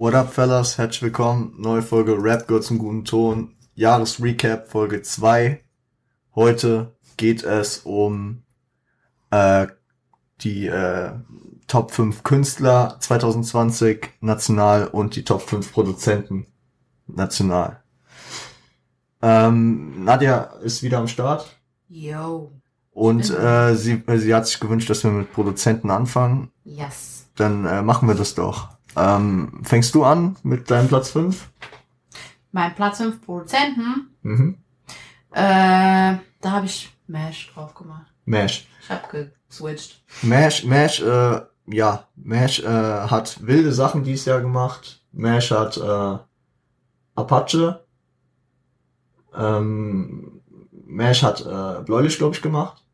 What up, fellas? Herzlich willkommen. Neue Folge Rap gehört zum guten Ton. Jahresrecap, Folge 2. Heute geht es um äh, die äh, Top 5 Künstler 2020 national und die Top 5 Produzenten national. Ähm, Nadja ist wieder am Start Yo. und äh, sie, äh, sie hat sich gewünscht, dass wir mit Produzenten anfangen. Yes. Dann äh, machen wir das doch. Ähm, fängst du an mit deinem Platz 5? Mein Platz 5 Produzenten, Mhm. äh, da habe ich Mesh drauf gemacht. Mash. Ich habe geswitcht. Mash, Mash, äh, ja, Mash äh, hat wilde Sachen dieses Jahr gemacht. Mash hat äh, Apache. Ähm, Mash hat äh, Bläulich, glaube ich, gemacht.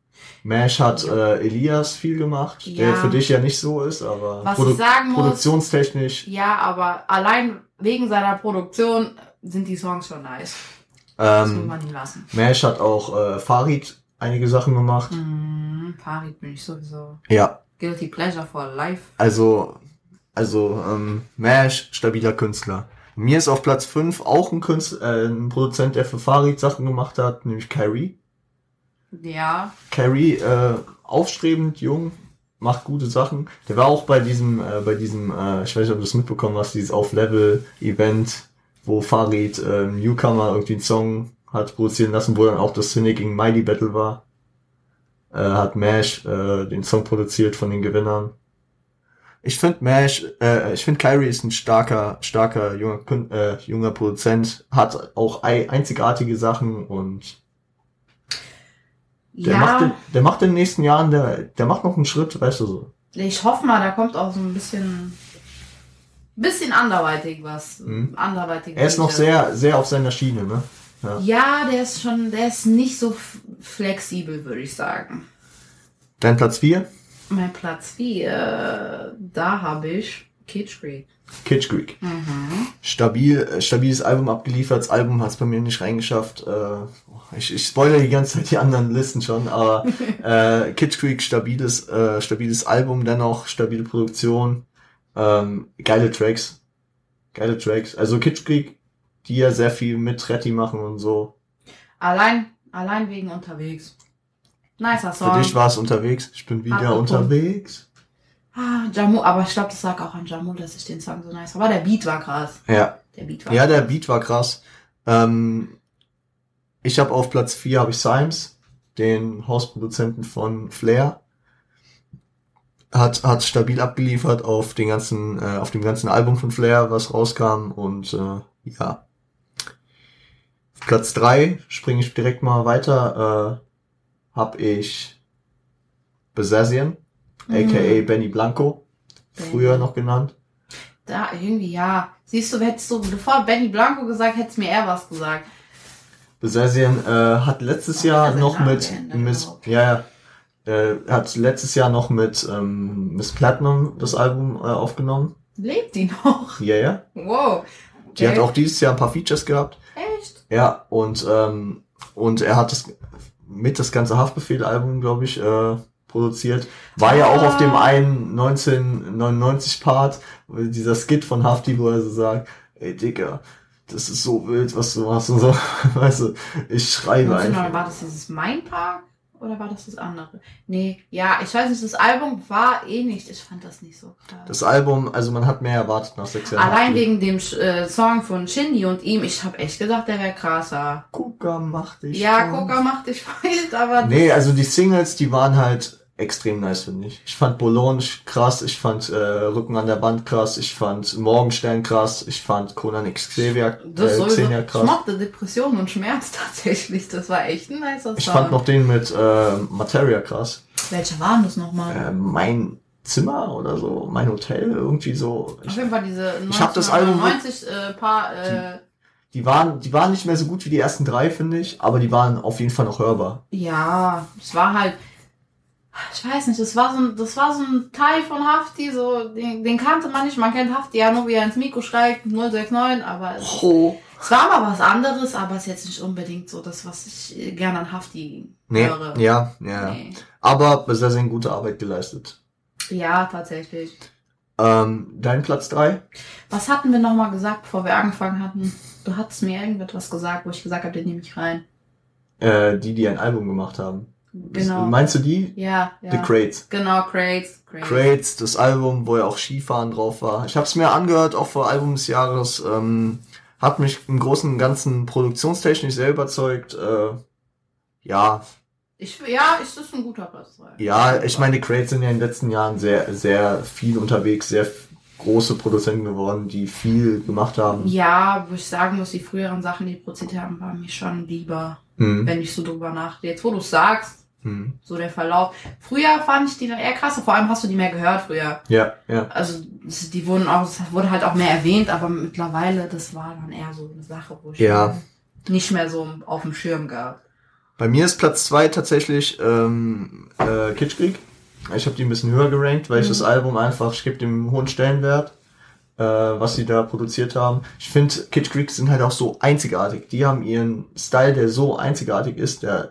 Mash hat äh, Elias viel gemacht, der Ja. für dich ja nicht so ist, aber Was ich sagen muss- produktionstechnisch. Ja, aber allein wegen seiner Produktion sind die Songs schon nice. Das muss Ähm, man ihm lassen. Mash hat auch äh, Farid einige Sachen gemacht. Mhm, Farid bin ich sowieso. Ja, Guilty Pleasure for Life. Also, also ähm, Mash, stabiler Künstler. Mir ist auf Platz 5 auch ein Künstler, äh, ein Produzent, der für Farid Sachen gemacht hat, nämlich Kyrie. Ja. Kyrie, äh, aufstrebend, jung, macht gute Sachen. Der war auch bei diesem, äh, bei diesem, äh, ich weiß nicht, ob du das mitbekommen hast, dieses Auf-Level-Event, wo Farid äh, Newcomer irgendwie einen Song hat produzieren lassen, wo dann auch das Cynic gegen Miley Battle war. Äh, hat Mash äh, den Song produziert von den Gewinnern. Ich finde Mash, äh, ich finde Kyrie ist ein starker, starker junger, äh, junger Produzent, hat auch ei- einzigartige Sachen und der, ja. macht in, der macht in den nächsten Jahren, der, der macht noch einen Schritt, weißt du so. Ich hoffe mal, da kommt auch so ein bisschen, bisschen anderweitig was. Mhm. Anderweitig. Er ist noch sehr, sehr auf seiner Schiene, ne? Ja. Ja, der ist schon, der ist nicht so flexibel, würde ich sagen. Dein Platz 4? Mein Platz 4, da habe ich Kitsch Creek. Kitsch Creek. Mhm. Stabil, stabiles Album abgeliefert. Das Album hat es bei mir nicht reingeschafft. Äh, ich, ich spoilere die ganze Zeit die anderen Listen schon, aber äh, Kitsch Creek, stabiles, äh, stabiles Album, dennoch stabile Produktion. Ähm, geile Tracks. Geile Tracks. Also Kitsch Creek, die ja sehr viel mit Retti machen und so. Allein, allein wegen unterwegs. Nicer Song. Für dich war es unterwegs. Ich bin wieder Apropos. unterwegs. ah, Jamu, aber ich glaube, das lag auch an Jamu, dass ich den Song so nice Aber der Beat war krass. Ja, Der Beat war Ja, der Beat war krass. Ähm, ich habe auf Platz 4 habe ich Symes, den Hausproduzenten von Flair. Hat, hat stabil abgeliefert auf den ganzen, äh, auf dem ganzen Album von Flair, was rauskam und äh, ja. Auf Platz 3 springe ich direkt mal weiter, äh, habe ich Besazian, aka Mhm. Benny Blanco, früher noch genannt. Da, irgendwie, ja. Siehst du, hättest du, bevor Benny Blanco gesagt, hättest mir er was gesagt. Besazian äh, hat letztes Jahr noch mit Miss, überhaupt? ja, ja, äh, hat letztes Jahr noch mit ähm, Miss Platinum das Album äh, aufgenommen. Lebt die noch? Ja, ja. Wow. Die Okay. hat auch dieses Jahr ein paar Features gehabt. Echt? Ja, und ähm, und er hat das mit das ganze Haftbefehl-Album, glaube ich, äh, produziert. War ja auch auf dem Ah. einen 1999 Part, dieser Skit von Hafti, wo er so sagt, ey Digga, das ist so wild, was du machst und so. Weißt du, ich schreibe Warte mal, einfach. war das dieses Mein Park? Oder war das das andere? Nee, ja, ich weiß nicht, das Album war eh nicht. Ich fand das nicht so krass. Das Album, also man hat mehr erwartet nach sechs Jahren. Allein wegen dem äh, Song von Shindy und ihm, ich habe echt gedacht, der wäre krasser. Gucker macht dich. Ja. Coca macht dich wild, aber Nee, also die Singles, die waren halt extrem nice, finde ich. Ich fand Boulogne krass, ich fand äh, Rücken an der Wand krass, ich fand Morgenstern krass, ich fand Conan Xavier, das äh. Xenia Ich krass. mochte Depression und Schmerz tatsächlich. Das war echt ein nicer Song. Ich fand noch den mit äh, Materia krass. Welcher war denn das nochmal? Äh, mein Zimmer oder so, mein Hotel, irgendwie so. Auf Ich, jeden Fall diese Ich hab das Album- 1999 äh, paar, äh, die waren, die waren nicht mehr so gut wie die ersten drei, finde ich, aber die waren auf jeden Fall noch hörbar. ja, es war halt, ich weiß nicht, das war so ein, das war so ein Teil von Hafti, so, den, den kannte man nicht, man kennt Hafti ja nur, wie er ins Mikro schreit, 069, aber es, Oh. es war mal was anderes, aber es ist jetzt nicht unbedingt so das, was ich äh, gerne an Hafti Nee, höre. ja, ja. Nee. Aber sehr, sehr gute Arbeit geleistet. Ja, tatsächlich. Ähm, dein Platz drei? Was hatten wir nochmal gesagt, bevor wir angefangen hatten? Du hattest mir irgendetwas gesagt, wo ich gesagt habe, den nehme ich rein. Äh, die, die ein Album gemacht haben. Genau. Meinst du die? Ja, ja. The Crates. Genau, Crates. Crates. Crates, das Album, wo ja auch Skifahren drauf war. Ich habe es mir angehört, auch vor Album des Jahres. Ähm, hat mich im Großen und Ganzen produktionstechnisch sehr überzeugt. Äh, ja, Ich, ja, ist das ein guter Platz 3. ja, ich meine, die Crates sind ja in den letzten Jahren sehr, sehr viel unterwegs, sehr große Produzenten geworden, die viel gemacht haben. Ja, wo ich sagen muss, die früheren Sachen, die produziert haben, waren mir schon lieber, Hm. wenn ich so drüber nachdenke. Jetzt, wo du sagst, Hm. so der Verlauf. Früher fand ich die dann eher krasser, vor allem hast du die mehr gehört früher. Ja, ja. Also die wurden auch, es wurde halt auch mehr erwähnt, aber mittlerweile, das war dann eher so eine Sache, wo ich Ja. nicht mehr so auf dem Schirm gab. Bei mir ist Platz zwei tatsächlich ähm, äh, Kitschkrieg. Ich habe die ein bisschen höher gerankt, weil ich Mhm. das Album einfach, ich gebe dem hohen Stellenwert, äh, was sie da produziert haben. Ich finde, Kitschkrieg sind halt auch so einzigartig. Die haben ihren Style, der so einzigartig ist, der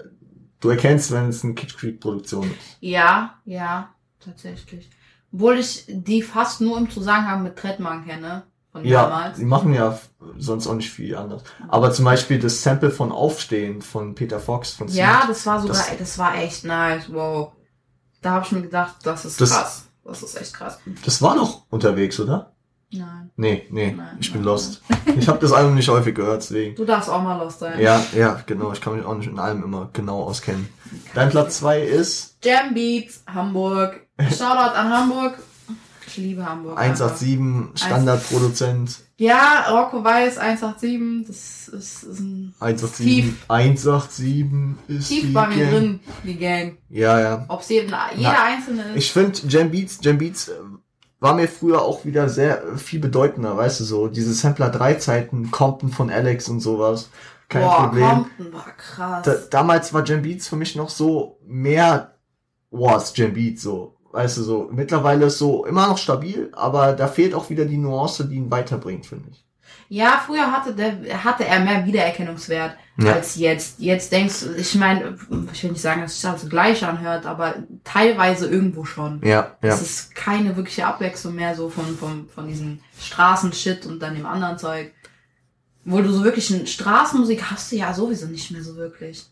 du erkennst, wenn es eine Kitschkrieg-Produktion ist. Ja, ja, tatsächlich. Obwohl ich die fast nur im Zusammenhang mit Trettmann kenne, von Ja, damals. die machen ja sonst auch nicht viel anders. Aber zum Beispiel das Sample von Aufstehen von Peter Fox von Ja, Seed, das war sogar, Das- das, war echt nice, wow. Da habe ich mir gedacht, das ist Das- krass. Das ist echt krass. das war noch unterwegs, oder? Nein. Nee, nee, Nein, ich bin nein, lost. Ich habe das Album nicht häufig gehört, deswegen. Du darfst auch mal los sein. Ja, ja, genau. Ich kann mich auch nicht in allem immer genau auskennen. Dein Platz zwei ist Jam Beats, Hamburg. Shoutout an Hamburg. Ich liebe Hamburg. einfach. 187 Standardproduzent. Ja, Rocco Weiß, 187. Das ist, ist ein 187. 187 ist tief die bei mir Gang. drin, die Gang. Ja, ja. Ob es jeder, jeder einzelne ist. Ich finde Jam Beats, Jam Beats äh, war mir früher auch wieder sehr äh, viel bedeutender, weißt du so. Diese Sampler 3 Zeiten, Compton von Alex und sowas. Kein Boah, Problem. Compton war krass. Da, damals war Jam Beats für mich noch so mehr was Jam Beats so. Weißt du so, mittlerweile ist so immer noch stabil, aber da fehlt auch wieder die Nuance, die ihn weiterbringt, finde ich. Ja, früher hatte, der, hatte er mehr Wiedererkennungswert Ja. als jetzt. Jetzt denkst du, ich meine, ich will nicht sagen, dass sich alles gleich anhört, aber teilweise irgendwo schon. Ja, ja. Es ist keine wirkliche Abwechslung mehr so von, von, von diesem Straßenshit und dann dem anderen Zeug. Wo du so wirklich eine Straßenmusik hast du ja sowieso nicht mehr so wirklich.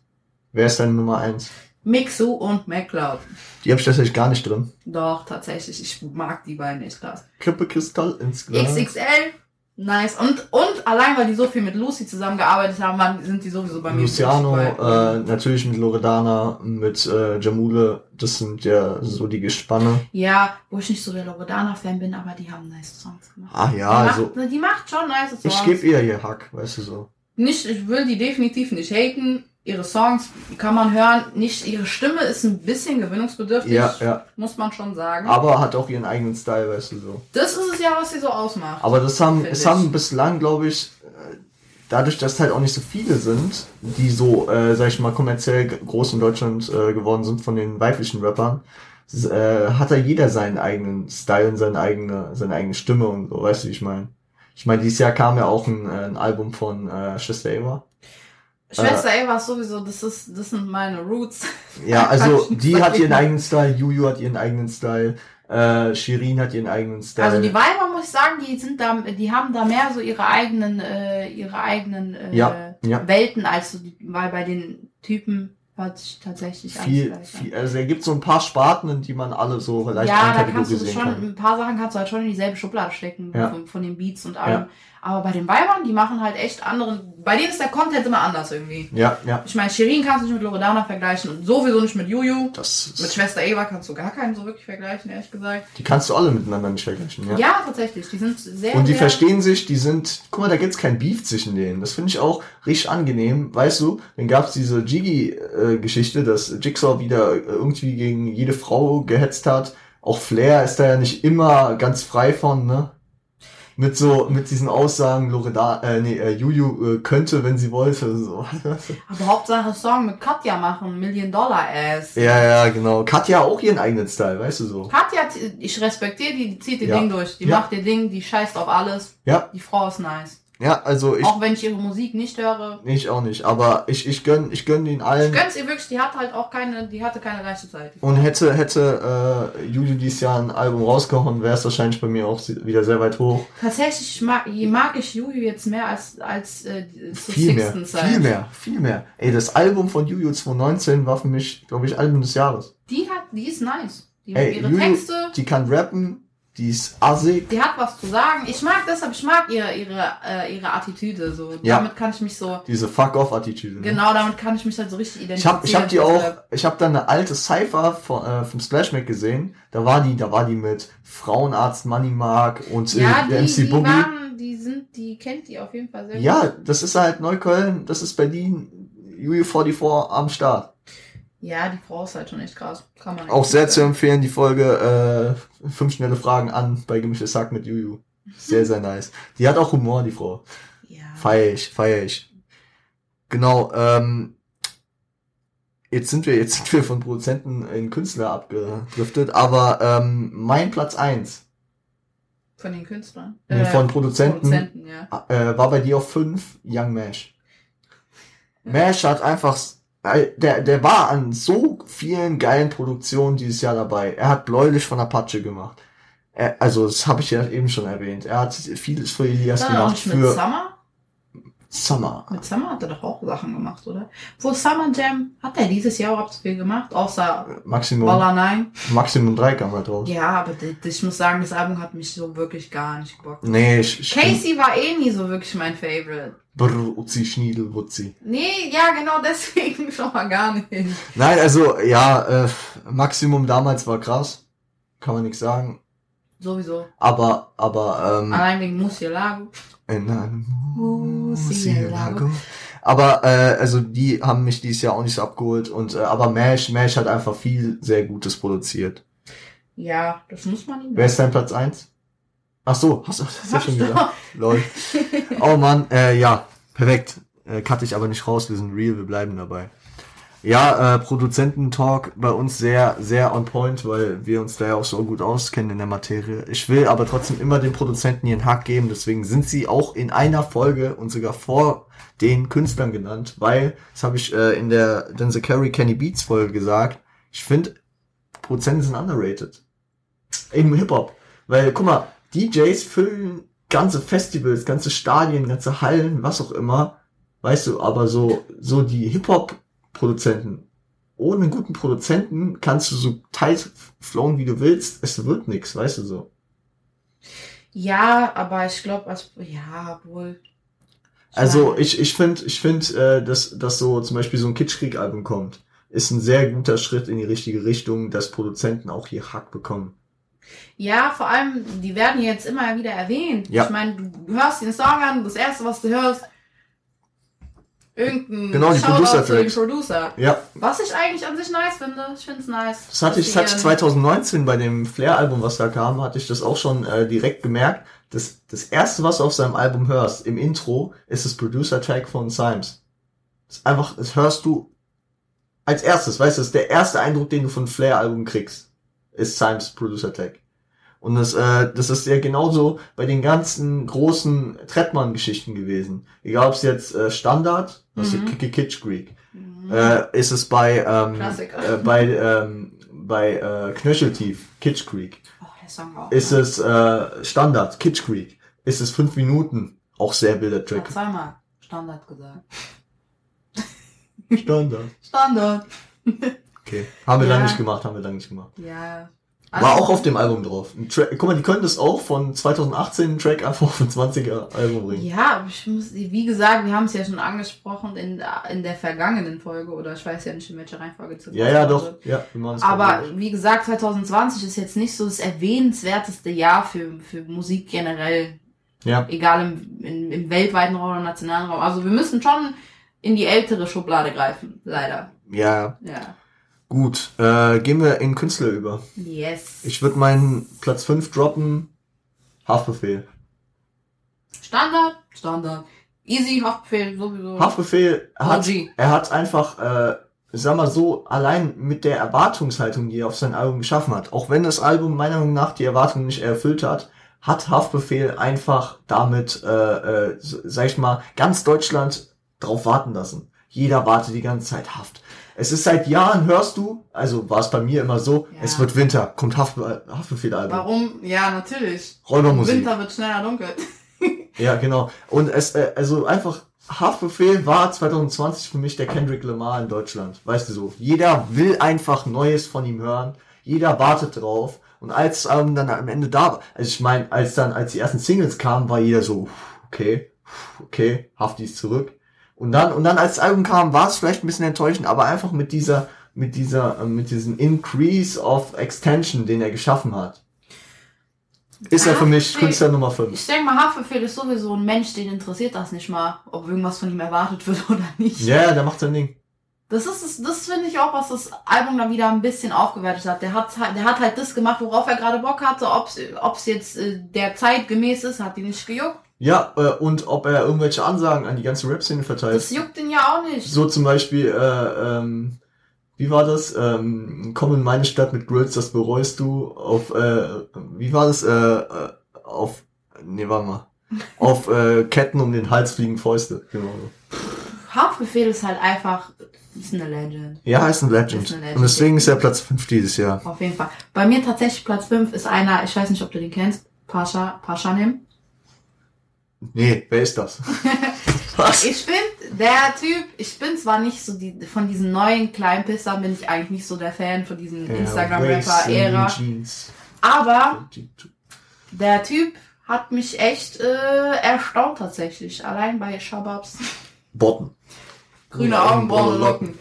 Wer ist deine Nummer eins? Mixu und MacLeod. Die habe ich tatsächlich gar nicht drin. Doch, tatsächlich. Ich mag die beiden echt krass. Kippe Kristall ins Glas. XXL, nice. Und, und allein, weil die so viel mit Lucy zusammengearbeitet haben, waren- sind die sowieso bei mir. Luciano, äh, natürlich mit Loredana, mit äh, Jamule, das sind ja so die Gespanne. Ja, wo ich nicht so der Loredana-Fan bin, aber die haben nice Songs gemacht. Ah die, ja, macht, also die macht schon nice Songs. ich gebe ihr hier Hack, weißt du so. nicht, ich will die definitiv nicht haten. Ihre Songs kann man hören. Nicht, ihre Stimme ist ein bisschen gewinnungsbedürftig. Ja, ja. Muss man schon sagen. Aber hat auch ihren eigenen Style, weißt du so. das ist es ja, was sie so ausmacht. Aber das haben, es ich. haben bislang, glaube ich, äh, dadurch, dass halt auch nicht so viele sind, die so, äh, sag ich mal, kommerziell groß in Deutschland äh, geworden sind von den weiblichen Rappern, äh, hat da jeder seinen eigenen Style und seine eigene, seine eigene Stimme und so, weißt du, wie ich meine? Ich meine, dieses Jahr kam ja auch ein, äh, ein Album von äh, Schwester Eva. Schwester Eva ist sowieso, das ist, das sind meine Roots. Ja, also die hat ihren eigenen Style, Juju hat ihren eigenen Style, äh, Shirin hat ihren eigenen Style. Also die Weiber, muss ich sagen, die sind da, die haben da mehr so ihre eigenen, äh, ihre eigenen äh, Ja, ja. Welten als so die, weil bei den Typen hört sich tatsächlich viel, viel, also er gibt so ein paar Sparten, die man alle so leicht ja, da kannst du schon, kann. ein paar Sachen kannst du halt schon in dieselbe Schublade stecken, Ja. von, von den Beats und allem. Aber bei den Weibern, die machen halt echt anderen, bei denen ist der Content immer anders irgendwie. Ja, ja. Ich meine, Shirin kannst du nicht mit Loredana vergleichen und sowieso nicht mit Juju. Das Mit Schwester Eva kannst du gar keinen so wirklich vergleichen, ehrlich gesagt. die kannst du alle miteinander nicht vergleichen, ja. Ja, tatsächlich. Die sind sehr, Und die sehr, verstehen sich, die sind, guck mal, da gibt's kein Beef zwischen denen. Das finde ich auch richtig angenehm. Weißt du, dann gab's diese Jiggy-Geschichte, dass Jigsaw wieder irgendwie gegen jede Frau gehetzt hat. Auch Flair ist da ja nicht immer ganz frei von, ne? Mit so, mit diesen Aussagen, Loreda, äh, nee, äh, Juju äh, könnte, wenn sie wollte, so. Aber Hauptsache Song mit Katja machen, Million Dollar Ass. ja, ja, genau. Katja auch ihren eigenen Style, weißt du so. Katja, ich respektiere die, die zieht ihr Ja. Ding durch. Die Ja. macht ihr Ding, die scheißt auf alles. Ja, Die Frau ist nice. Ja, also ich, Auch wenn ich ihre Musik nicht höre. ich auch nicht, aber ich, ich gönn, ich gönn den Ich allen. gönn's ihr wirklich, die hat halt auch keine, die hatte keine leichte Zeit. Und hätte, hätte äh, Juju dieses Jahr ein Album rausgehauen, wäre es wahrscheinlich bei mir auch wieder sehr weit hoch. Tatsächlich mag, mag ich Juju jetzt mehr als, als äh, zur Viel mehr, Zeit. viel mehr, viel mehr. Ey, das Album von Juju 2019 war für mich, glaube ich, Album des Jahres. Die hat, die ist nice. Die, Ey, ihre Juju, Texte, die kann rappen, die ist assig. die hat was zu sagen. Ich mag deshalb, ich mag ihre, ihre, äh, ihre Attitüde. So. Ja. Damit kann ich mich so, Diese Fuck-Off-Attitüde. ne? genau, damit kann ich mich halt so richtig Ich hab, ich hab die identifizieren. auch, ich hab da eine alte Cypher von, äh, vom Splashback gesehen. Da war die, da war die mit Frauenarzt Money Mark und äh, Ja, der die, MC die Boogie. waren, die sind, die kennt die auf jeden Fall sehr Ja, gut. das ist halt Neukölln, das ist Berlin, UU44 am Start. Ja, die Frau ist halt schon echt krass. Kann man Auch sehr zu empfehlen, die Folge äh, fünf schnelle Fragen an bei Gemischtes Hack mit Juju. Sehr, sehr nice. Die hat auch Humor, die Frau. Ja. Feier ich, feier ich. Genau, ähm, jetzt sind wir, jetzt sind wir von Produzenten in Künstler abgedriftet, aber ähm, mein Platz eins Von den Künstlern. Nee, von Produzenten. Produzenten, ja. äh, war bei dir auf fünf Young Mash. Mash hat einfach, äh, der, der war an so vielen geilen Produktionen dieses Jahr dabei. Er hat Bläulich von Apache gemacht. Er, also, das habe ich ja eben schon erwähnt. Er hat vieles für Elias gemacht, für Summer? Summer. Mit Summer hat er doch auch Sachen gemacht, oder? Wo Summer Jam hat er dieses Jahr überhaupt viel gemacht, außer Maximum, Walla Nein. Maximum drei kam halt raus. Ja, aber ich muss sagen, das Album hat mich so wirklich gar nicht gebockt. Nee, ich, ich Casey war eh nie so wirklich mein Favorite. Brr, Uzi, Schniedel, Wutzi. Nee, ja, genau deswegen schon mal gar nicht. Nein, also, ja, äh, Maximum damals war krass. Kann man nichts sagen. Sowieso. Aber, aber, ähm, Allein wegen Musialago. in einem Murcielago. Aber, äh, also, die haben mich dieses Jahr auch nicht so abgeholt und, äh, aber Mash, Mash hat einfach viel sehr Gutes produziert. Ja, das muss man ihm Wer ist dein Platz eins? Ach so, hast du das ja schon gesagt? Lol. Oh Mann, äh, ja, perfekt. Äh, cut ich aber nicht raus, wir sind real, wir bleiben dabei. Ja, äh, Produzententalk bei uns sehr, sehr on point, weil wir uns da ja auch so gut auskennen in der Materie. Ich will aber trotzdem immer den Produzenten ihren Hack geben, deswegen sind sie auch in einer Folge und sogar vor den Künstlern genannt, weil, das habe ich äh, in der Denzel Carey Kenny Beats Folge gesagt, ich finde, Produzenten sind underrated. Im Hip-Hop. Weil, guck mal, DJs füllen ganze Festivals, ganze Stadien, ganze Hallen, was auch immer. Weißt du, aber so, so die Hip-Hop-Produzenten. Ohne einen guten Produzenten kannst du so tight flowen, wie du willst. Es wird nix, weißt du so. Ja, aber ich glaube, als ja, wohl. Also ich, ich finde, ich finde, äh, dass, dass so zum Beispiel so ein Kitschkrieg-Album kommt, ist ein sehr guter Schritt in die richtige Richtung, dass Produzenten auch hier Hack bekommen. Ja, vor allem, die werden jetzt immer wieder erwähnt. Ja. Ich meine, du hörst den Song an, das erste, was du hörst, irgendein Genau, die zu dem Producer-Tracks. Producer. Ja, Was ich eigentlich an sich nice finde. Ich finde es nice. Das hatte ich, das hatte ich die, 2019 bei dem Flair-Album, was da kam, hatte ich das auch schon äh, direkt gemerkt. Das, das erste, was du auf seinem Album hörst, im Intro, ist das Producer-Track von Symes. Das ist einfach, das hörst du als erstes, weißt du, das ist der erste Eindruck, den du von Flair-Album kriegst, ist Symes Producer-Track. Und das, äh, das ist ja genauso bei den ganzen großen Trettmann-Geschichten gewesen. Egal ob es jetzt äh, Standard, was Mhm. Kitsch Creek, Mhm. äh, ist es bei ähm, äh, bei ähm, bei äh, Knöcheltief Kitsch Creek oh, der Song auch. ist es äh, Standard Kitsch Creek ist es fünf Minuten auch sehr wilder Ich Track hab zweimal Standard gesagt. Standard Standard. okay haben wir Ja. lange nicht gemacht haben wir lange nicht gemacht Ja. War auch auf dem Album drauf ein Track, guck mal die können das auch von 2018 einen Track einfach auf ein 20er Album bringen Ja, aber ich muss, wie gesagt, wir haben es ja schon angesprochen in, der- in der vergangenen Folge, oder ich weiß ja nicht, in welcher Reihenfolge zu ja ja doch ja wir machen es Aber wie gesagt, 2020 ist jetzt nicht so das erwähnenswerteste Jahr für, für Musik generell. ja Egal im, im, im weltweiten Raum oder nationalen Raum. Also wir müssen schon in die ältere Schublade greifen, leider. ja Ja. Gut äh, gehen wir in Künstler über Yes. ich würde meinen Platz 5 droppen Haftbefehl Standard? Standard. Easy, Haftbefehl, sowieso. Haftbefehl hat, OG. er hat einfach, äh, sag mal so, allein mit der Erwartungshaltung, die er auf sein Album geschaffen hat, auch wenn das Album meiner Meinung nach die Erwartungen nicht erfüllt hat, hat Haftbefehl einfach damit, äh, äh, sag ich mal, ganz Deutschland drauf warten lassen. Jeder wartet die ganze Zeit Haft. Es ist seit Jahren, hörst du, also war es bei mir immer so, Ja. es wird Winter, kommt Haft, Haftbefehl-Album. Warum? Ja, natürlich. Räubermusik. Winter wird schneller dunkel. Ja, genau. Und es, äh, also einfach, Haftbefehl war 2020 für mich der Kendrick Lamar in Deutschland. Weißt du so. Jeder will einfach Neues von ihm hören. Jeder wartet drauf. Und als ähm, dann am Ende da war, also ich meine, als dann, als die ersten Singles kamen, war jeder so, okay, okay, Hafti ist zurück. Und dann, und dann als das Album kam, war es vielleicht ein bisschen enttäuschend, aber einfach mit dieser, mit dieser, äh, mit diesem Increase of Extension, den er geschaffen hat, ist er für mich Künstler Nummer 5. Ich denke mal, Haftbefehl ist sowieso ein Mensch, den interessiert das nicht mal, ob irgendwas von ihm erwartet wird oder nicht. Ja, ja, der macht sein Ding. Das ist es, das finde ich auch, was das Album dann wieder ein bisschen aufgewertet hat. Der hat halt, der hat halt das gemacht, worauf er gerade Bock hatte. Ob's, ob's jetzt äh, der Zeit gemäß ist, hat ihn nicht gejuckt. Ja, äh, und ob er irgendwelche Ansagen an die ganze Rap-Szene verteilt. Das juckt ihn ja auch nicht. So zum Beispiel, äh, ähm, wie war das? Ähm, komm in meine Stadt mit Grills, das bereust du. Auf, äh, wie war das? Äh, äh, auf, nee, warte mal. Auf äh, Ketten um den Hals fliegen Fäuste. Genau. so. Haftbefehl ist halt einfach, ist eine Legend. Ja, ist ein Legend. Ist ein Legend. Und deswegen ist er Platz 5 dieses Jahr. Auf jeden Fall. Bei mir tatsächlich Platz 5 ist einer, ich weiß nicht, ob du den kennst, Pascha, Paschanim. Nee, wer ist das? Was? Ich finde, der Typ, ich bin zwar nicht so die, von diesen neuen kleinen Pissern bin ich eigentlich nicht so der Fan von diesen Instagram-Rapper-Ära. Jeans. Aber der Typ hat mich echt äh, erstaunt tatsächlich. Allein bei Shababs. Botten. Grüne Augen, braune Locken.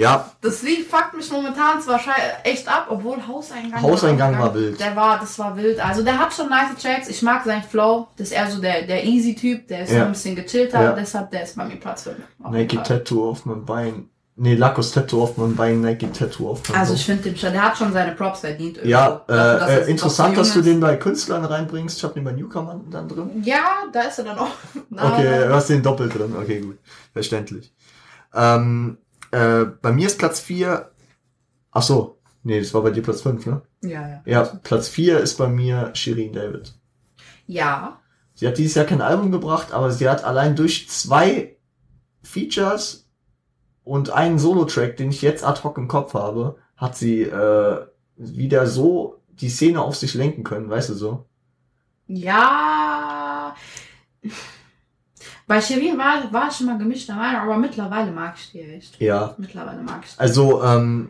Ja, Das Lied fuckt mich momentan zwar echt ab, obwohl Hauseingang Hauseingang war geil. wild. Der war, das war wild. Also der hat schon nice Tracks. Ich mag seinen Flow. Das ist eher so der, der easy Typ. Der ist so Ja. ein bisschen gechillter. Ja. Deshalb, der ist bei mir Platz 5. auf jeden Nike. Tattoo auf meinem Bein. Nee, Lackos Tattoo auf meinem Bein, Nike Tattoo auf meinem Also ich finde den schon, der hat schon seine Props verdient. Ja, Dafür, dass äh, äh, interessant, dass du den bei Künstlern reinbringst. Ich habe den bei Newcomern dann drin. Ja, da ist er dann auch. Okay, du hast den doppelt drin. Okay, gut. Verständlich. Ähm, äh, bei mir ist Platz 4. Ach so. Nee, das war bei dir Platz 5, ne? Ja, ja. Ja, Platz 4 ist bei mir Shirin David. Ja. Sie hat dieses Jahr kein Album gebracht, aber sie hat allein durch zwei Features und einen Solo-Track, den ich jetzt ad hoc im Kopf habe, hat sie äh, wieder so die Szene auf sich lenken können, weißt du so? Ja. Bei Shirin war, war ich schon mal gemischter Meinung, aber mittlerweile mag ich die echt. Ja. Mittlerweile mag ich die. Also, ähm,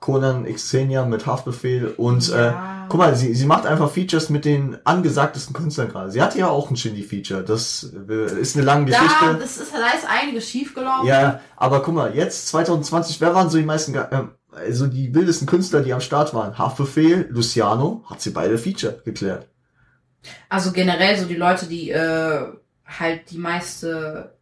Conan Xenia mit Haftbefehl und äh, Ja. guck mal, sie, sie macht einfach Features mit den angesagtesten Künstlern gerade. Sie hatte ja auch ein Shindy-Feature. Das äh, ist eine lange Da, Geschichte. das ist, da ist einiges schiefgelaufen. Ja, aber guck mal, jetzt 2020, wer waren so die meisten, ähm, also die wildesten Künstler, die am Start waren? Haftbefehl, Luciano, hat sie beide Feature geklärt. Also generell so die Leute, die äh, halt die meiste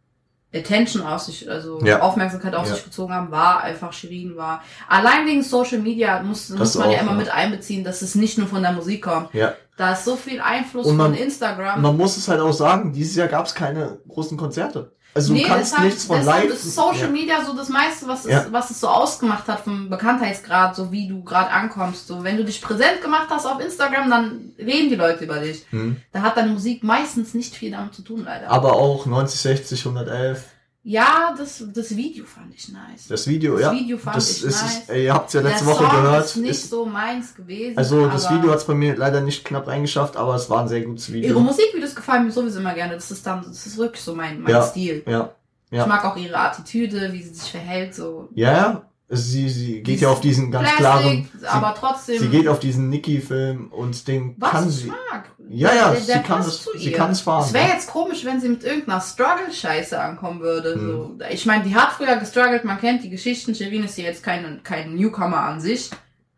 Attention auf sich, also Ja. Aufmerksamkeit auf Ja. sich gezogen haben, war einfach Shirin, war allein wegen Social Media muss, muss man ja auch, immer ja. mit einbeziehen, dass es nicht nur von der Musik kommt. Ja. Da ist so viel Einfluss man- von Instagram. Man muss es halt auch sagen, dieses Jahr gab es keine großen Konzerte. Also du kannst deshalb, nichts von deshalb live. ist Social ja. Media so das meiste, was es, Ja. was es so ausgemacht hat vom Bekanntheitsgrad, so wie du gerade ankommst. So, wenn du dich präsent gemacht hast auf Instagram, dann reden die Leute über dich. Hm. Da hat deine Musik meistens nicht viel damit zu tun, leider. Aber auch 90, 60, 111. Ja, das, das Video fand ich nice. Das Video, Das ja. Video fand das ich ist, nice. ist, ihr habt es ja letzte Der Woche Song gehört. ist nicht ist, so meins gewesen. also das Video hat es bei mir leider nicht knapp reingeschafft, aber es war ein sehr gutes Video. Ihre Musikvideos gefallen mir sowieso immer gerne. Das ist dann, das ist wirklich so mein, mein Ja. Stil. Ja. Ja. Ich mag auch ihre Attitüde, wie sie sich verhält, so. Ja, ja. Sie, sie geht ja auf diesen ganz Plastik, klaren. aber trotzdem. Sie, sie geht auf diesen Nicky-Film und den was kann sie. mag. Ja, ja, der, der sie kann es- sie kann es fahren, Es wäre ja. jetzt komisch, wenn sie mit irgendeiner Struggle-Scheiße ankommen würde. Hm. So. Ich meine, die hat früher gestruggelt, man kennt die Geschichten. Shirin ist ja jetzt kein, kein Newcomer an sich.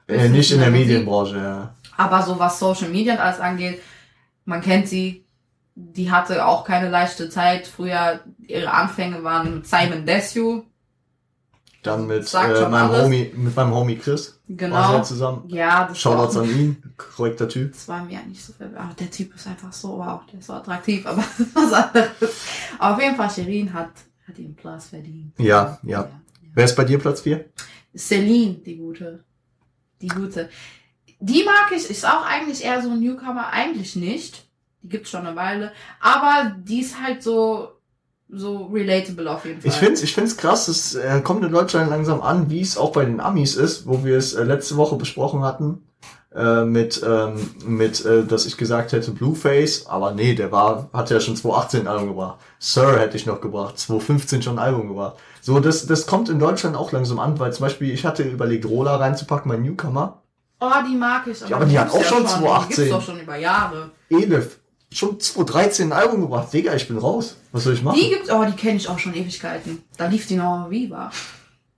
Äh, nicht in der Musik. Medienbranche, ja. Aber so was Social Media und alles angeht, man kennt sie. Die hatte auch keine leichte Zeit. Früher, ihre Anfänge waren mit Simon Desue. Dann mit, äh, meinem alles. Homie, mit meinem Homie Chris. Genau. sehr zusammen. Ja, das Shoutouts an ihn. Korrekter Typ. das war mir nicht so viel. Aber der Typ ist einfach so, wow, der ist so attraktiv, aber das ist was anderes. Auf jeden Fall, Shirin hat, hat ihn Plus verdient. Ja, ja. Wer ist bei dir Platz 4? Celine, die gute. Die gute. Die mag ich, ist auch eigentlich eher so ein Newcomer, eigentlich nicht. Die gibt's schon eine Weile. Aber die ist halt so, so relatable auf jeden Fall. Ich finde ich find's krass, es äh, kommt in Deutschland langsam an, wie es auch bei den Amis ist, wo wir es äh, letzte Woche besprochen hatten, äh, mit, ähm, mit äh, dass ich gesagt hätte Blueface, aber nee, der war, hat ja schon 2018 ein Album gebracht. Sir hätte ich noch gebracht, 2015 schon ein Album gebracht. So, das, das kommt in Deutschland auch langsam an, weil zum Beispiel, ich hatte überlegt, Rola reinzupacken, mein Newcomer. Oh, die mag ich. Ja, aber die hat gibt's auch schon Die 2018. gibt's doch schon über Jahre. Elif, schon 2013 ein Album gebracht. Digga, ich bin raus. Was soll ich machen? Die gibt's, oh, die kenne ich auch schon Ewigkeiten. Da lief die noch Viva.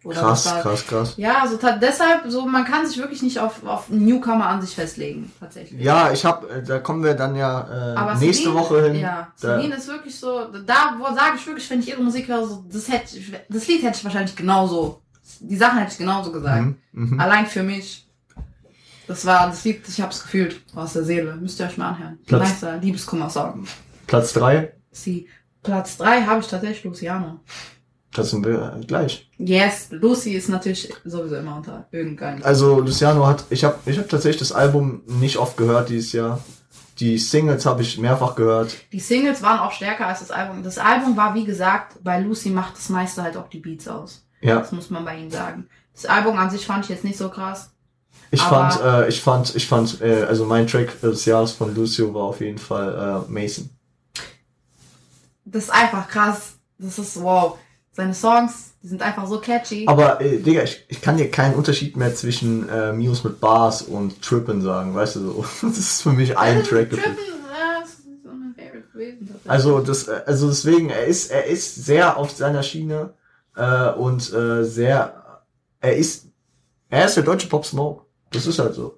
Oder krass, krass, krass. Ja, also deshalb, so man kann sich wirklich nicht auf, auf Newcomer an sich festlegen, tatsächlich. Ja, ich hab, äh, da kommen wir dann ja äh, nächste Celine, Woche hin. Ja, Da- Celine ist wirklich so, da wo sage ich wirklich, wenn ich ihre Musik höre, so, das hätte das Lied hätte ich wahrscheinlich genauso, die Sachen hätte ich genauso gesagt. Mhm, mhm. Allein für mich. Das war das Lied, ich hab's gefühlt aus der Seele. Müsst ihr euch mal anhören. Platz- Nicer Liebeskummer-Song. Platz drei, Sie. Platz drei habe ich tatsächlich Luciano. das sind wir äh, gleich. Yes, Lucy ist natürlich sowieso immer unter irgendeinem. Also Luciano hat, ich habe ich hab tatsächlich das Album nicht oft gehört dieses Jahr. Die Singles habe ich mehrfach gehört. Die Singles waren auch stärker als das Album. Das Album war, wie gesagt, bei Lucy macht das meiste halt auch die Beats aus. Ja, Das muss man bei ihm sagen. Das Album an sich fand ich jetzt nicht so krass. Ich Aber- fand, äh, ich fand, ich fand, äh, also mein Track des Jahres von Lucio war auf jeden Fall äh, Mason. Das ist einfach krass. Das ist wow. Seine Songs, die sind einfach so catchy. Aber äh, Digga, ich, ich kann dir keinen Unterschied mehr zwischen äh, Muse mit Bars und Trippin sagen, weißt du so. Das ist für mich ein Track Trippen, gefühlt. äh, das ist so tatsächlich. Also das, äh, also deswegen, er ist, er ist sehr auf seiner Schiene äh, und äh, sehr, er ist, er ist der deutsche Pop Smoke. Das ist halt so.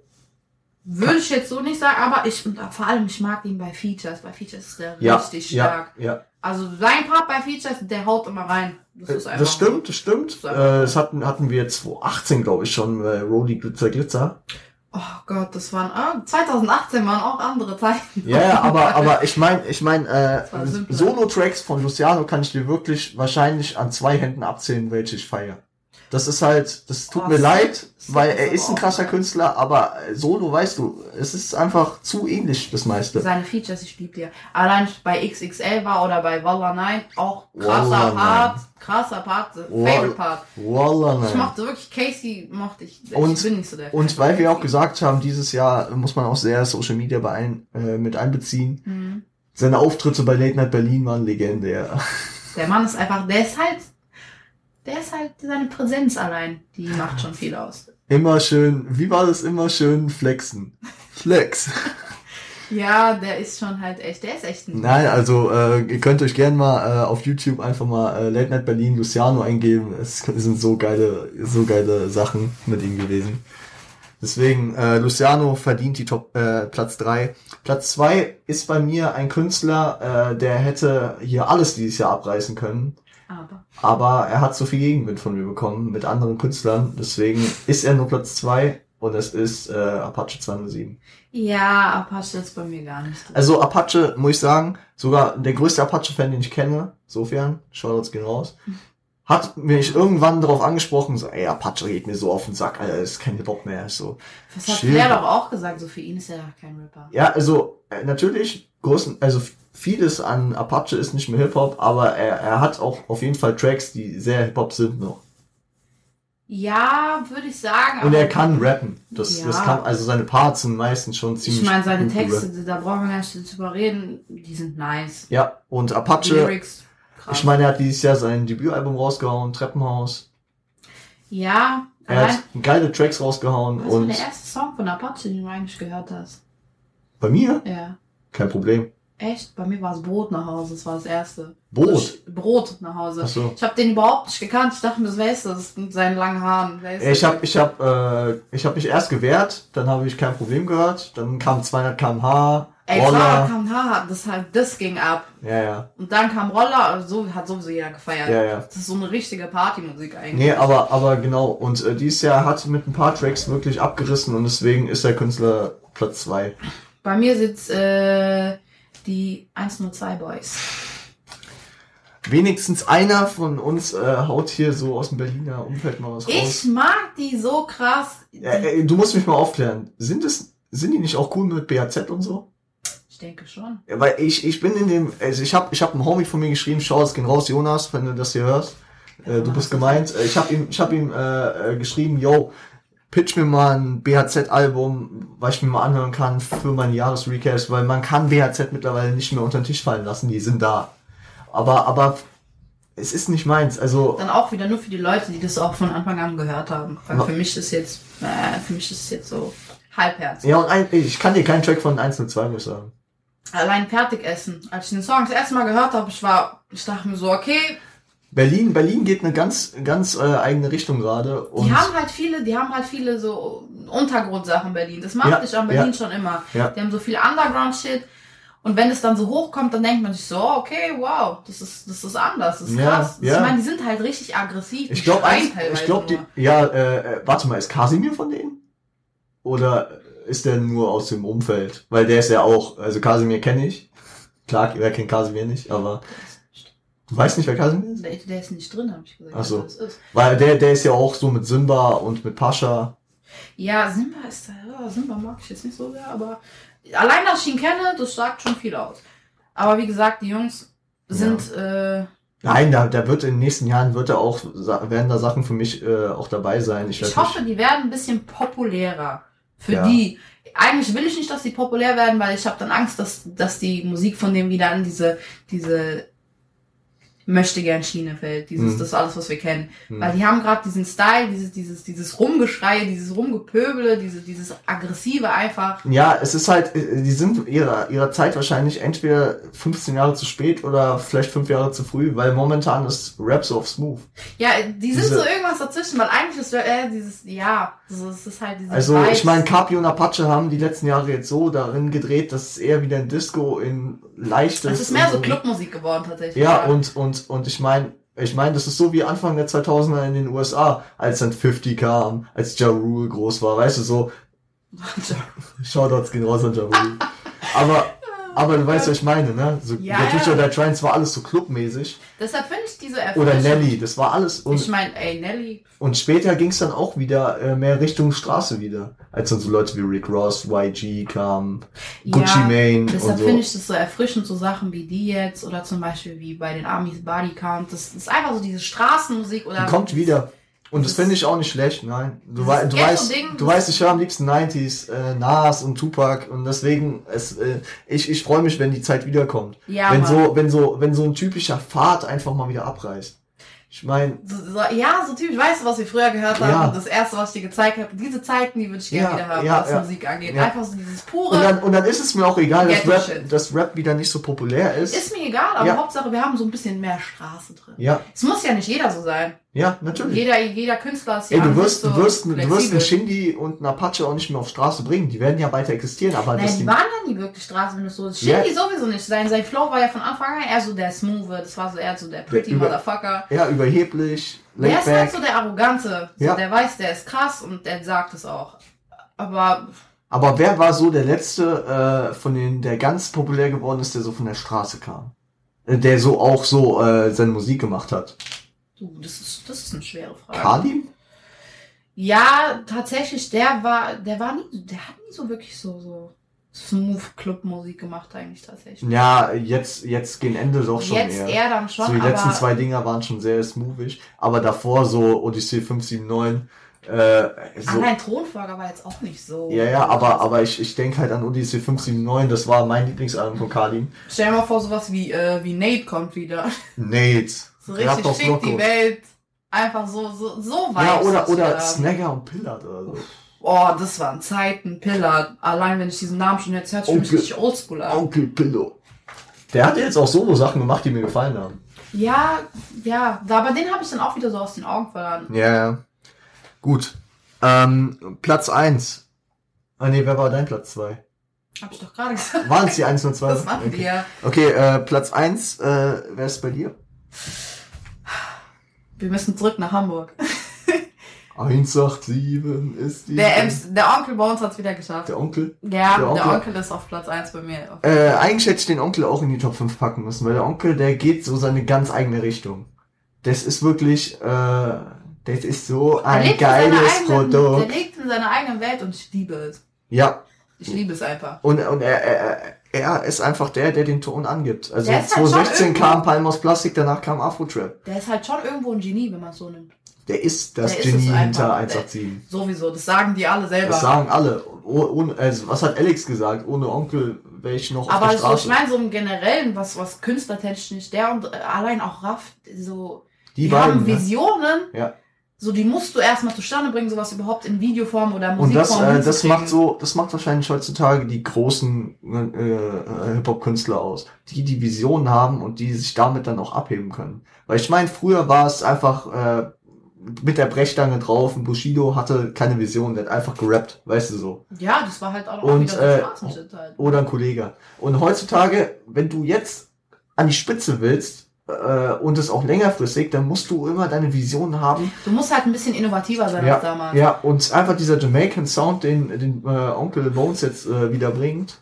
Würde ich jetzt so nicht sagen, aber ich, vor allem, ich mag ihn bei Features. Bei Features ist der Ja, richtig ja, stark. ja. Also sein Part bei Features, der haut immer rein. Das ist einfach Das stimmt, das stimmt. ist Äh, das hatten, hatten wir 2018, glaube ich, schon, äh, Rolly Glitzer Glitzer. Oh Gott, das waren, ah, 2018 waren auch andere Zeiten. Ja, ja, aber, aber ich meine, ich meine, Das war äh, simpler. Solo-Tracks von Luciano kann ich dir wirklich wahrscheinlich an zwei Händen abzählen, welche ich feiere. Das ist halt, das tut Oh, mir leid, weil er ist ein krasser. Künstler, aber äh, Solo, weißt du, es ist einfach zu ähnlich, das meiste. Seine Features, ich lieb dir. Allein bei XXL war oder bei Walla 9 auch krasser Walla Part, krasser Part, Wall- Favorite Part. Wallah, Ich nein. mochte wirklich Casey, mochte ich. Und- ich bin nicht so der Und weil wir auch gesagt haben, dieses Jahr muss man auch sehr Social Media beein, äh, mit einbeziehen. Mhm. Seine Auftritte bei Late Night Berlin waren legendär. Der Mann ist einfach, der ist halt, der ist halt seine Präsenz allein, die macht schon viel aus. Immer schön, wie war das immer schön flexen? Flex. Ja, der ist schon halt echt, der ist echt ein. Nein, also äh, ihr könnt euch gerne mal äh, auf YouTube einfach mal äh, Late Night Berlin Luciano eingeben. Es sind so geile, so geile Sachen mit ihm gewesen. Deswegen, äh, Luciano verdient die Top äh, Platz drei. Platz zwei ist bei mir ein Künstler, äh, der hätte hier alles dieses Jahr abreißen können. Aber. Aber er hat so viel Gegenwind von mir bekommen mit anderen Künstlern. Deswegen ist er nur Platz zwei und es ist äh, Apache 207. Ja, Apache ist bei mir gar nicht drin. Also Apache, muss ich sagen, sogar der größte Apache-Fan, den ich kenne, sofern, Shoutouts gehen raus, hat mich irgendwann darauf angesprochen, so, ey, Apache geht mir so auf den Sack, Alter, ist kein Hip-Hop mehr, ist so. Das hat. Flair doch auch gesagt, so für ihn ist er kein Rapper. Ja, also, äh, natürlich, großen, also vieles an Apache ist nicht mehr Hip-Hop, aber er, er hat auch auf jeden Fall Tracks, die sehr Hip-Hop sind noch. Ja, würde ich sagen. Und er kann rappen. Das, Ja. das kann, also seine Parts sind meistens schon ziemlich Ich meine, seine Texte, gerappt. da brauchen wir gar nicht drüber reden, die sind nice. Ja, und Apache, Lyrics, ich meine, er hat dieses Jahr sein Debütalbum rausgehauen, Treppenhaus. ja, Er hat geile Tracks rausgehauen was war der erste Song von Apache, den du eigentlich gehört hast? bei mir Ja. kein Problem. Echt? Bei mir war es Brot nach Hause, das war das erste. Brot? Also, Brot nach Hause. Ach so. Ich habe den überhaupt nicht gekannt. Ich dachte mir, das wer ist das mit seinen langen Haaren? Ich habe ich hab, äh, ich hab mich erst gewehrt, dann habe ich kein Problem gehört, dann kam 200 km/h, Ey, Roller. kam Haar, das halt, das ging ab. Ja, ja, Und dann kam Roller, so hat sowieso jeder gefeiert. ja, ja. Das ist so eine richtige Partymusik eigentlich. Nee, aber, aber genau. Und äh, dieses Jahr hat mit ein paar Tracks wirklich abgerissen und deswegen ist der Künstler Platz zwei. Bei mir sitzt äh, die 102 Boys. Wenigstens einer von uns äh, haut hier so aus dem Berliner Umfeld mal was Ich raus. mag die so krass. Äh, äh, du musst mich mal aufklären. Sind es, sind die nicht auch cool mit BAZ und so? denke schon. Ja, weil ich, ich bin in dem, also ich habe ich hab einem Homie von mir geschrieben, schau es gehen raus, Jonas, wenn du das hier hörst. Äh, du bist gemeint. Äh, Ich habe ihm, ich hab ihm äh, äh, geschrieben, yo, pitch mir mal ein BHZ-Album, was ich mir mal anhören kann für meine Jahresrecaps, weil man kann BHZ mittlerweile nicht mehr unter den Tisch fallen lassen, die sind da. Aber, aber es ist nicht meins. Also Dann auch wieder nur für die Leute, die das auch von Anfang an gehört haben. Weil für mich ist jetzt, äh, für mich ist es jetzt so halbherz. ja, und ein, ich kann dir keinen Track von 1 und 2 muss ich sagen. Allein fertig essen. Als ich den Song das erste Mal gehört habe, ich war, ich dachte mir so, okay, Berlin, Berlin geht eine ganz, ganz äh, eigene Richtung gerade. die haben halt viele, die haben halt viele so Untergrundsachen in Berlin. Das macht Ja, dich an Berlin ja. schon immer. Ja. Die haben so viel Underground-Shit. Und wenn es dann so hochkommt, dann denkt man sich so, okay, wow, das ist, das ist anders, das ist Ja, krass. ja. Ich meine, die sind halt richtig aggressiv. Ich glaube, ich glaube, die, ja, äh, äh, warte mal, ist Kasimir von denen? Oder ist der nur aus dem Umfeld? Weil der ist ja auch, also Kasimir kenne ich. Klar, wer kennt Kasimir nicht, aber du weißt nicht, wer Kasimir ist? Der, der ist nicht drin, habe ich gesagt. Ach so. ist. Weil der, der ist ja auch so mit Simba und mit Pascha. Ja, Simba ist da, ja, Simba mag ich jetzt nicht so sehr, aber allein, dass ich ihn kenne, das sagt schon viel aus. Aber wie gesagt, die Jungs sind, äh, Nein, da, da wird in den nächsten Jahren wird er auch, werden da Sachen für mich äh, auch dabei sein. Ich, ich hoffe, nicht, die werden ein bisschen populärer. Für Ja. die. Eigentlich will ich nicht, dass die populär werden, weil ich habe dann Angst, dass, dass die Musik von dem wieder an diese, diese möchte gern Schiene fällt. Dieses, Mhm. das ist alles, was wir kennen. Hm. Weil die haben gerade diesen Style, dieses, dieses, dieses Rumgeschrei, dieses Rumgepöbele, diese, dieses aggressive einfach. Ja, es ist halt, äh, die sind ihrer, ihrer Zeit wahrscheinlich entweder 15 Jahre zu spät oder vielleicht 5 Jahre zu früh, weil momentan ist Rap so auf Smooth. Ja, die sind Diese- so irgendwas dazwischen, weil eigentlich ist äh, dieses, ja, so, es ist halt dieses Also Vibes. ich meine, Capio und Apache haben die letzten Jahre jetzt so darin gedreht, dass es eher wieder ein Disco in leichtes. es ist mehr und so Clubmusik geworden tatsächlich. Ja, und, und, und ich meine, ich meine, das ist so wie Anfang der 2000er in den USA, als dann 50 kam, als Ja Rule groß war, weißt du, so, Shoutouts gehen raus an Ja Rule. Aber, aber du weißt, was ich meine, ne? So, Ja, der ja. oder Trends war alles so clubmäßig. Deshalb finde ich diese Oder erfrischend. Nelly, das war alles. Und, Ich meine, ey, Nelly, und später ging es dann auch wieder äh, mehr Richtung Straße wieder. Als dann so Leute wie Rick Ross, YG kamen, Gucci ja, Mane deshalb so. finde ich das so erfrischend, so Sachen wie die jetzt oder zum Beispiel wie bei den Amis Body Count. Das ist einfach so diese Straßenmusik oder. Die kommt wieder. Und das Das- finde ich auch nicht schlecht, nein. Du, wei du weißt, du weißt, ich höre am liebsten 90s, äh, Nas und Tupac und deswegen, es, äh, ich, ich freue mich, wenn die Zeit wiederkommt. Ja, wenn Mann. so, wenn so, wenn so ein typischer Pfad einfach mal wieder abreißt. Ich meine, So, so, ja, so typisch, weißt du, was wir früher gehört haben? Ja. Das erste, was ich dir gezeigt habe, diese Zeiten, die würde ich gerne Ja, wieder haben, ja, was. Musik angeht. Einfach so dieses pure. und dann, und dann ist es mir auch egal, dass Rap, dass Rap wieder nicht so populär ist. ist mir egal, aber. Hauptsache, wir haben so ein bisschen mehr Straße drin. ja, Es muss ja nicht jeder so sein. Ja, natürlich. Jeder, jeder Künstler ist Ey, ja du nicht wirst, so du wirst, du wirst einen flexibel. Shindy und einen Apache auch nicht mehr auf Straße bringen. Die werden ja weiter existieren, aber Nein, das die waren ja nie wirklich Straße, wenn du so. Ja. Shindy sowieso nicht. Sein, sein Flow war ja von Anfang an eher so der Smooth, das war so eher so der Pretty über- Motherfucker. ja, überheblich, Der laid ist halt back. so der Arrogante. So, Ja. Der weiß, der ist krass und der sagt es auch. Aber Aber wer war so der letzte äh, von denen, der ganz populär geworden ist, der so von der Straße kam? Äh, Der so auch so äh, seine Musik gemacht hat? Du, das ist, das ist eine schwere Frage. Kalim? Ja, tatsächlich, der war, der war nie, der hat nie so wirklich so, so Smooth Club Musik gemacht eigentlich tatsächlich. Ja, jetzt, jetzt gegen Ende doch schon Jetzt eher. er dann schon, so die letzten zwei Dinger waren schon sehr smoothig, aber davor so Odyssey 579, äh, so, allein Thronfolger war jetzt auch nicht so. ja, ja, aber, aber ich, ich denke halt an Odyssey 579, das war mein Lieblingsalbum von Kalim. Stell dir mal vor, sowas wie, äh, wie Nate kommt wieder. Nate. So richtig fick Loco. die Welt. Einfach so, so, so weit. Ja, oder, oder Snagger und Pillard oder so. Oh, das waren Zeiten, Pillar. Allein wenn ich diesen Namen schon jetzt hört, ich mich richtig oldschool an. Onkel Pillow. Der hat jetzt auch Solo-Sachen gemacht, die mir gefallen haben. Ja, ja, aber den habe ich dann auch wieder so aus den Augen verloren. Ja, ja. Gut. Ähm, Platz 1. Ah nee, wer war dein Platz 2? Hab ich doch gerade gesagt. Waren es die 1 und 2? Das machen okay. wir. Okay, äh, Platz 1, äh, wer ist bei dir? Wir müssen zurück nach Hamburg. 187 ist die. Der, Ems, der Onkel bei uns hat's wieder geschafft. Der Onkel. ja, der der Onkel- Onkel. ist auf Platz 1 bei mir. Äh, eigentlich hätte ich den Onkel auch in die Top 5 packen müssen, weil der Onkel, der geht so seine ganz eigene Richtung. Das ist wirklich, äh, das ist so Der ein geiles eigenen- Der Produkt. lebt in seiner eigenen Welt und ich liebe es. Ja, Ich liebe es einfach. und, und er, er, er- ist einfach der, der den Ton angibt. Also Der ist halt schon 2016 irgendwo- kam Palm aus Plastik, danach kam Afro-Trap. Der ist halt schon irgendwo ein Genie, wenn man es so nimmt. Der ist das Der ist Genie einfach. hinter Der- 187. Sowieso, das sagen die alle selber. Das sagen alle. Oh, ohne, also, was hat Alex gesagt? Ohne Onkel wäre ich noch auf Aber der so, Straße. ich meine, so im Generellen, was, was künstlertechnisch, der und allein auch Raff, so, die, die, beiden. haben ne? Visionen, Ja. So die musst du erstmal zustande bringen, sowas überhaupt in Videoform oder Und das, Musikform äh, das macht so, das macht wahrscheinlich heutzutage die großen äh, Hip-Hop-Künstler aus, die die Visionen haben und die sich damit dann auch abheben können. Weil ich meine, früher war es einfach äh, mit der Brechstange drauf und Bushido hatte keine Vision, der hat einfach gerappt, weißt du so. Ja, das war halt auch Und, wieder so äh, halt. Oder ein Kollege. Und heutzutage, wenn du jetzt an die Spitze willst äh, und es auch längerfristig, dann musst du immer deine Vision haben. Du musst halt ein bisschen innovativer sein Ja, als damals. ja, und einfach dieser Jamaican Sound, den, den äh, Onkel Bones jetzt äh, wieder bringt.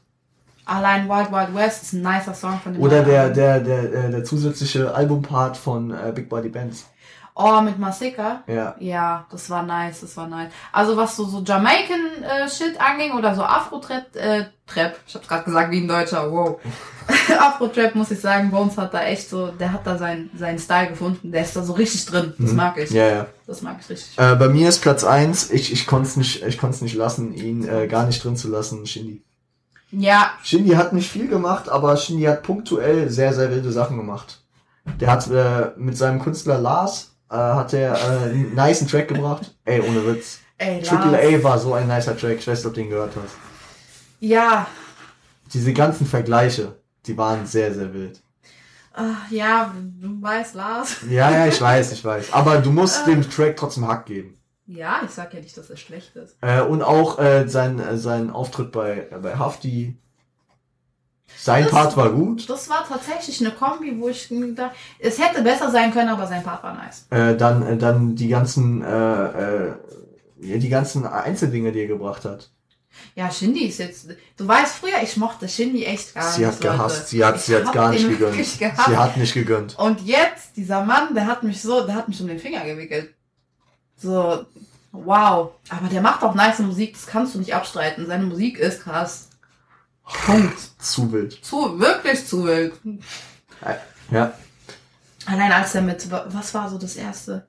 Allein Wild Wild West ist ein nicer Song von dem Oder der, der, der, der, der zusätzliche Albumpart von äh, Big Body Bands. Oh, mit Masika? Ja. Ja, das war nice, das war nice. Also was so, so Jamaican äh, Shit anging oder so Afro-Trap, äh, Trap, ich hab's gerade gesagt wie ein Deutscher, wow. Afro-Trap muss ich sagen, Bones hat da echt so, der hat da seinen, seinen Style gefunden, der ist da so richtig drin, das Mhm. mag ich. Ja, ja. Das mag ich richtig. Äh, bei mir ist Platz eins. ich, ich konnte es nicht, ich konnte nicht lassen, ihn äh, gar nicht drin zu lassen, Shindy. Ja, Shindy hat nicht viel gemacht, aber Shindy hat punktuell sehr, sehr wilde Sachen gemacht. Der hat äh, mit seinem Künstler Lars, äh, hat er äh, einen niceen Track gebracht. Ey, ohne Witz. ey, Triple. A war so ein nicer Track, ich weiß nicht, ob du den gehört hast. Ja, Diese ganzen Vergleiche, die waren sehr, sehr wild. ach, ja, du weißt, Lars. Ja, ja, ich weiß, ich weiß. Aber du musst dem Track trotzdem Hack geben. Ja, ich sag ja nicht, dass er schlecht ist. Äh, und auch äh, sein, äh, sein Auftritt bei, äh, bei Hafti. Sein Das- Part war gut. Das war tatsächlich eine Kombi, wo ich gedacht, es hätte besser sein können, aber sein Part war nice. Äh, dann, äh, dann die ganzen, äh, äh, die ganzen Einzeldinge, die er gebracht hat. Ja, Shindy ist jetzt. Du weißt früher, ich mochte Shindy echt gar sie nicht. hat gehasst, sie hat, sie hat gar nicht gegönnt. Sie hat nicht gegönnt. Und jetzt, dieser Mann, der hat mich so, der hat mich um den Finger gewickelt. So, wow. Aber der macht auch nice Musik, das kannst du nicht abstreiten. Seine Musik ist krass. Punkt. Zu wild. Zu, wirklich zu wild. Ja. Allein als er mit, was war so das erste?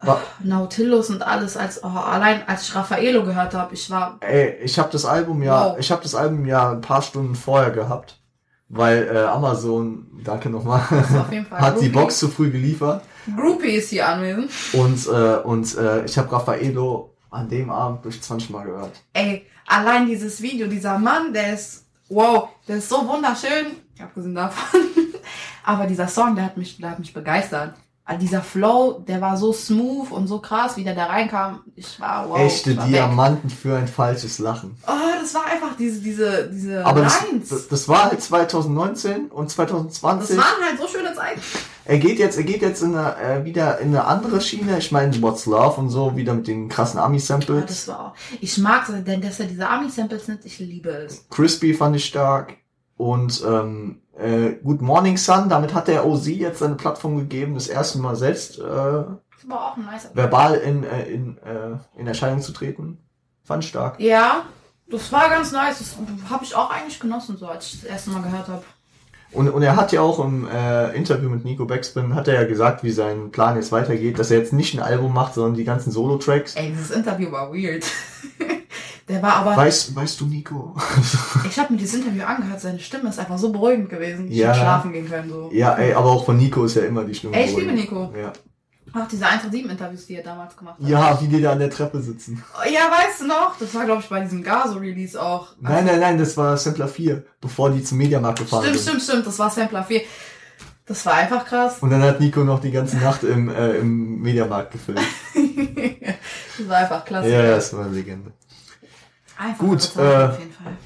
Wa- Nautilus und alles, als, oh, allein als ich Raffaello gehört habe, ich war, Ey, ich habe das Album ja, Wow. ich habe das Album ja ein paar Stunden vorher gehabt, weil äh, Amazon, danke nochmal, das war auf jeden Fall. hat die Groupie. Box zu früh geliefert Groupie ist hier anwesend. und äh, und äh, ich habe Raffaello an dem Abend durch 20 Mal gehört. Ey, allein dieses Video, dieser Mann, der ist, wow, der ist so wunderschön, abgesehen davon. Aber dieser Song, der hat mich, der hat mich begeistert. Also dieser Flow, der war so smooth und so krass, wie der da reinkam. Ich war, wow. Echte war weg. Diamanten für ein falsches Lachen. Oh, das war einfach diese, diese, diese Aber das, Lines. das, das war halt 2019 und Das 2020. waren halt so schöne. Er geht jetzt, er geht jetzt in eine, äh, wieder in eine andere Schiene. Ich meine, What's Love und so, wieder mit den krassen Ja, Ami-Samples. das war auch. Ich mag es, denn dass er diese Army-Samples nimmt, ich liebe es. Crispy fand ich stark. Und ähm, äh, Good Morning Sun, damit hat der OZ jetzt seine Plattform gegeben, das erste Mal selbst äh, nicer. verbal in, äh, in, äh, in Erscheinung zu treten. Fand ich stark. Ja, das war ganz nice. Das habe ich auch eigentlich genossen, so als ich das erste Mal gehört habe. Und, und er hat ja auch im äh, Interview mit Nico Backspin, hat er ja gesagt, wie sein Plan jetzt weitergeht, dass er jetzt nicht ein Album macht, sondern die ganzen Solo-Tracks. Ey, dieses Interview war weird. Der war aber. Weißt, weißt du, Nico? Ich habe mir dieses Interview angehört, seine Stimme ist einfach so beruhigend gewesen. Ich Ja. hätte schlafen gehen können. So. ja, ey, aber auch von Nico ist ja immer die Stimme. Ey, ich liebe Nico. Ja. Auch diese 1 7 Interviews, die er damals gemacht hat. ja, wie die da an der Treppe sitzen. Ja, weißt du noch? Das war, glaube ich, bei diesem Gaso-Release auch. Nein, nein, nein, das war Sampler 4, bevor die zum Mediamarkt gefahren Stimmt, sind. stimmt, stimmt. Das war Sampler 4. Das war einfach krass. Und dann hat Nico noch die ganze Nacht im, äh, im Mediamarkt gefilmt. das war einfach klasse. ja, das war eine Legende. Einfach Gut, äh, auf jeden Fall.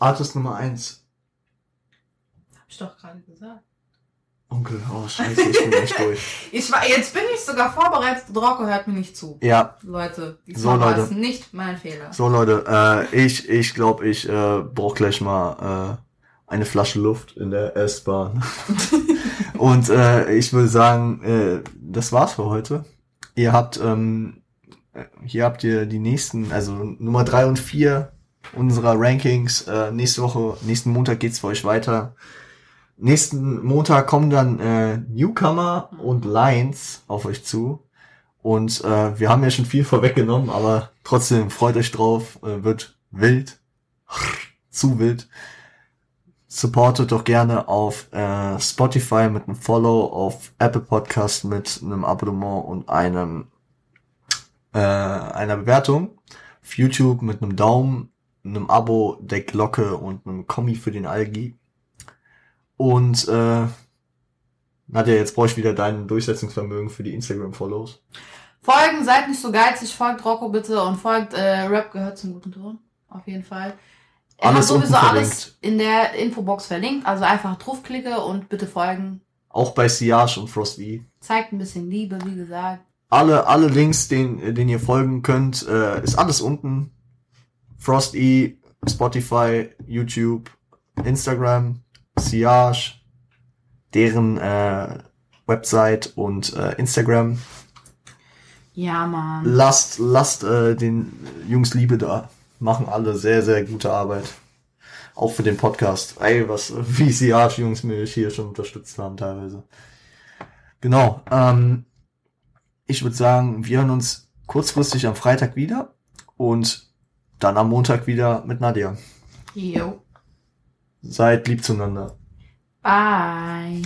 Artist Nummer 1. Hab ich doch gerade gesagt. Onkel, oh scheiße, ich bin echt durch. Ich war, jetzt bin ich sogar vorbereitet. Drocko hört mir nicht zu. Ja, Leute, So, Leute. es nicht mein Fehler. so Leute, äh, ich ich glaube, ich äh, brauche gleich mal äh, eine Flasche Luft in der S-Bahn. Und äh, ich würde sagen, äh, das war's für heute. Ihr habt, ähm, äh, hier habt ihr die nächsten, also Nummer drei und vier unserer Rankings. Äh, nächste Woche, nächsten Montag geht's für euch weiter. Nächsten Montag kommen dann äh, Newcomer und Lions auf euch zu. Und äh, wir haben ja schon viel vorweggenommen, aber trotzdem freut euch drauf. Äh, wird wild. Zu wild. Supportet doch gerne auf äh, Spotify mit einem Follow, auf Apple Podcast mit einem Abonnement und einem äh, einer Bewertung. Auf YouTube mit einem Daumen, einem Abo, der Glocke und einem Kommi für den Algi. Und äh, Nadja, jetzt brauche ich wieder dein Durchsetzungsvermögen für die Instagram-Follows. Folgen, seid nicht so geizig, folgt Rocco bitte und folgt äh, Rap gehört zum guten Ton. Auf jeden Fall. Er Alles hat sowieso alles in der Infobox verlinkt, also einfach draufklicke und bitte folgen. Auch bei Siage und Frosty. Zeigt ein bisschen Liebe, wie gesagt. Alle, alle Links, den, den ihr folgen könnt, äh, ist alles unten. Frosty, Spotify, YouTube, Instagram, Siage, deren äh, Website und äh, Instagram. Ja, Mann. Lasst, lasst äh, den Jungs Liebe da. Machen alle sehr, sehr gute Arbeit. Auch für den Podcast. Ey, was, wie Siage Jungs mich hier schon unterstützt haben teilweise. Genau. Ähm, ich würde sagen, wir hören uns kurzfristig am Freitag wieder und dann am Montag wieder mit Nadia. Jo. Seid lieb zueinander. Bye.